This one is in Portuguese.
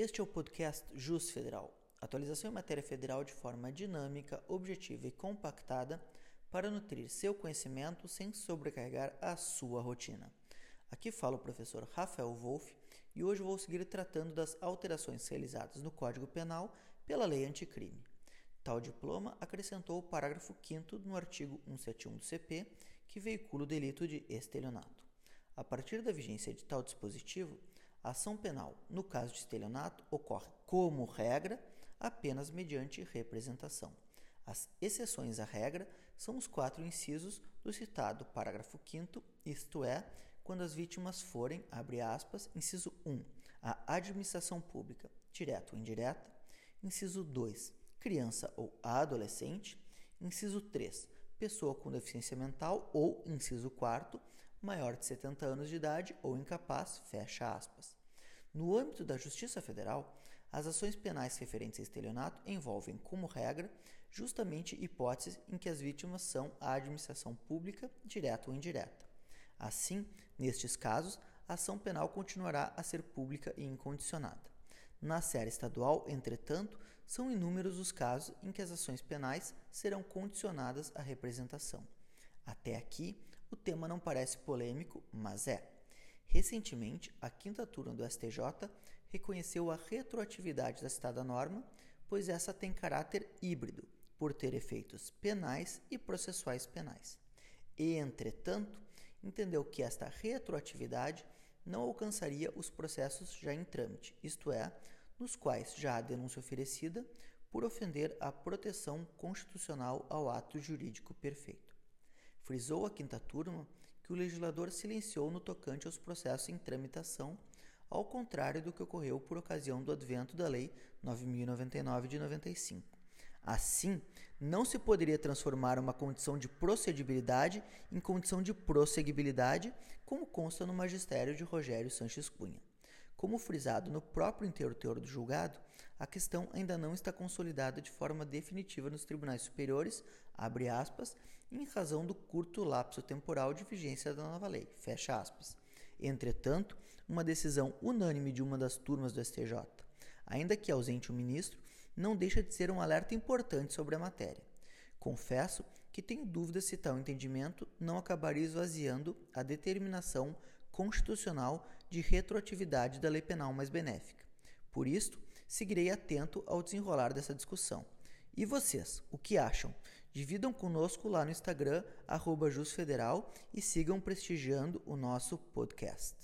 Este é o podcast Jus Federal, atualização em matéria federal de forma dinâmica, objetiva e compactada para nutrir seu conhecimento sem sobrecarregar a sua rotina. Aqui fala o professor Rafael Wolff e hoje vou seguir tratando das alterações realizadas no Código Penal pela Lei Anticrime. Tal diploma acrescentou o parágrafo 5 no artigo 171 do CP, que veicula o delito de estelionato. A partir da vigência de tal dispositivo, a ação penal, no caso de estelionato, ocorre, como regra, apenas mediante representação. As exceções à regra são os quatro incisos do citado parágrafo 5, isto é, quando as vítimas forem, abre aspas, inciso 1, a administração pública, direta ou indireta, inciso 2, criança ou adolescente, inciso 3, pessoa com deficiência mental ou, inciso 4, maior de 70 anos de idade ou incapaz, fecha aspas. No âmbito da Justiça Federal, as ações penais referentes a estelionato envolvem, como regra, justamente hipóteses em que as vítimas são a administração pública, direta ou indireta. Assim, nestes casos, a ação penal continuará a ser pública e incondicionada. Na série estadual, entretanto, são inúmeros os casos em que as ações penais serão condicionadas à representação. Até aqui, o tema não parece polêmico, mas é. Recentemente, a quinta turma do STJ reconheceu a retroatividade da citada norma, pois essa tem caráter híbrido, por ter efeitos penais e processuais penais. E, entretanto, entendeu que esta retroatividade não alcançaria os processos já em trâmite, isto é, nos quais já há denúncia oferecida por ofender a proteção constitucional ao ato jurídico perfeito. Frisou a quinta turma que o legislador silenciou no tocante aos processos em tramitação, ao contrário do que ocorreu por ocasião do advento da Lei 9099 de 95. Assim, não se poderia transformar uma condição de procedibilidade em condição de prosseguibilidade, como consta no magistério de Rogério Sanches Cunha. Como frisado no próprio inteiro teor do julgado, a questão ainda não está consolidada de forma definitiva nos tribunais superiores, abre aspas, em razão do curto lapso temporal de vigência da nova lei, fecha aspas. Entretanto, uma decisão unânime de uma das turmas do STJ, ainda que ausente o ministro, não deixa de ser um alerta importante sobre a matéria. Confesso que tenho dúvidas se tal entendimento não acabaria esvaziando a determinação constitucional de retroatividade da lei penal mais benéfica. Por isto, seguirei atento ao desenrolar dessa discussão. E vocês, o que acham? Dividam conosco lá no Instagram, arroba e sigam prestigiando o nosso podcast.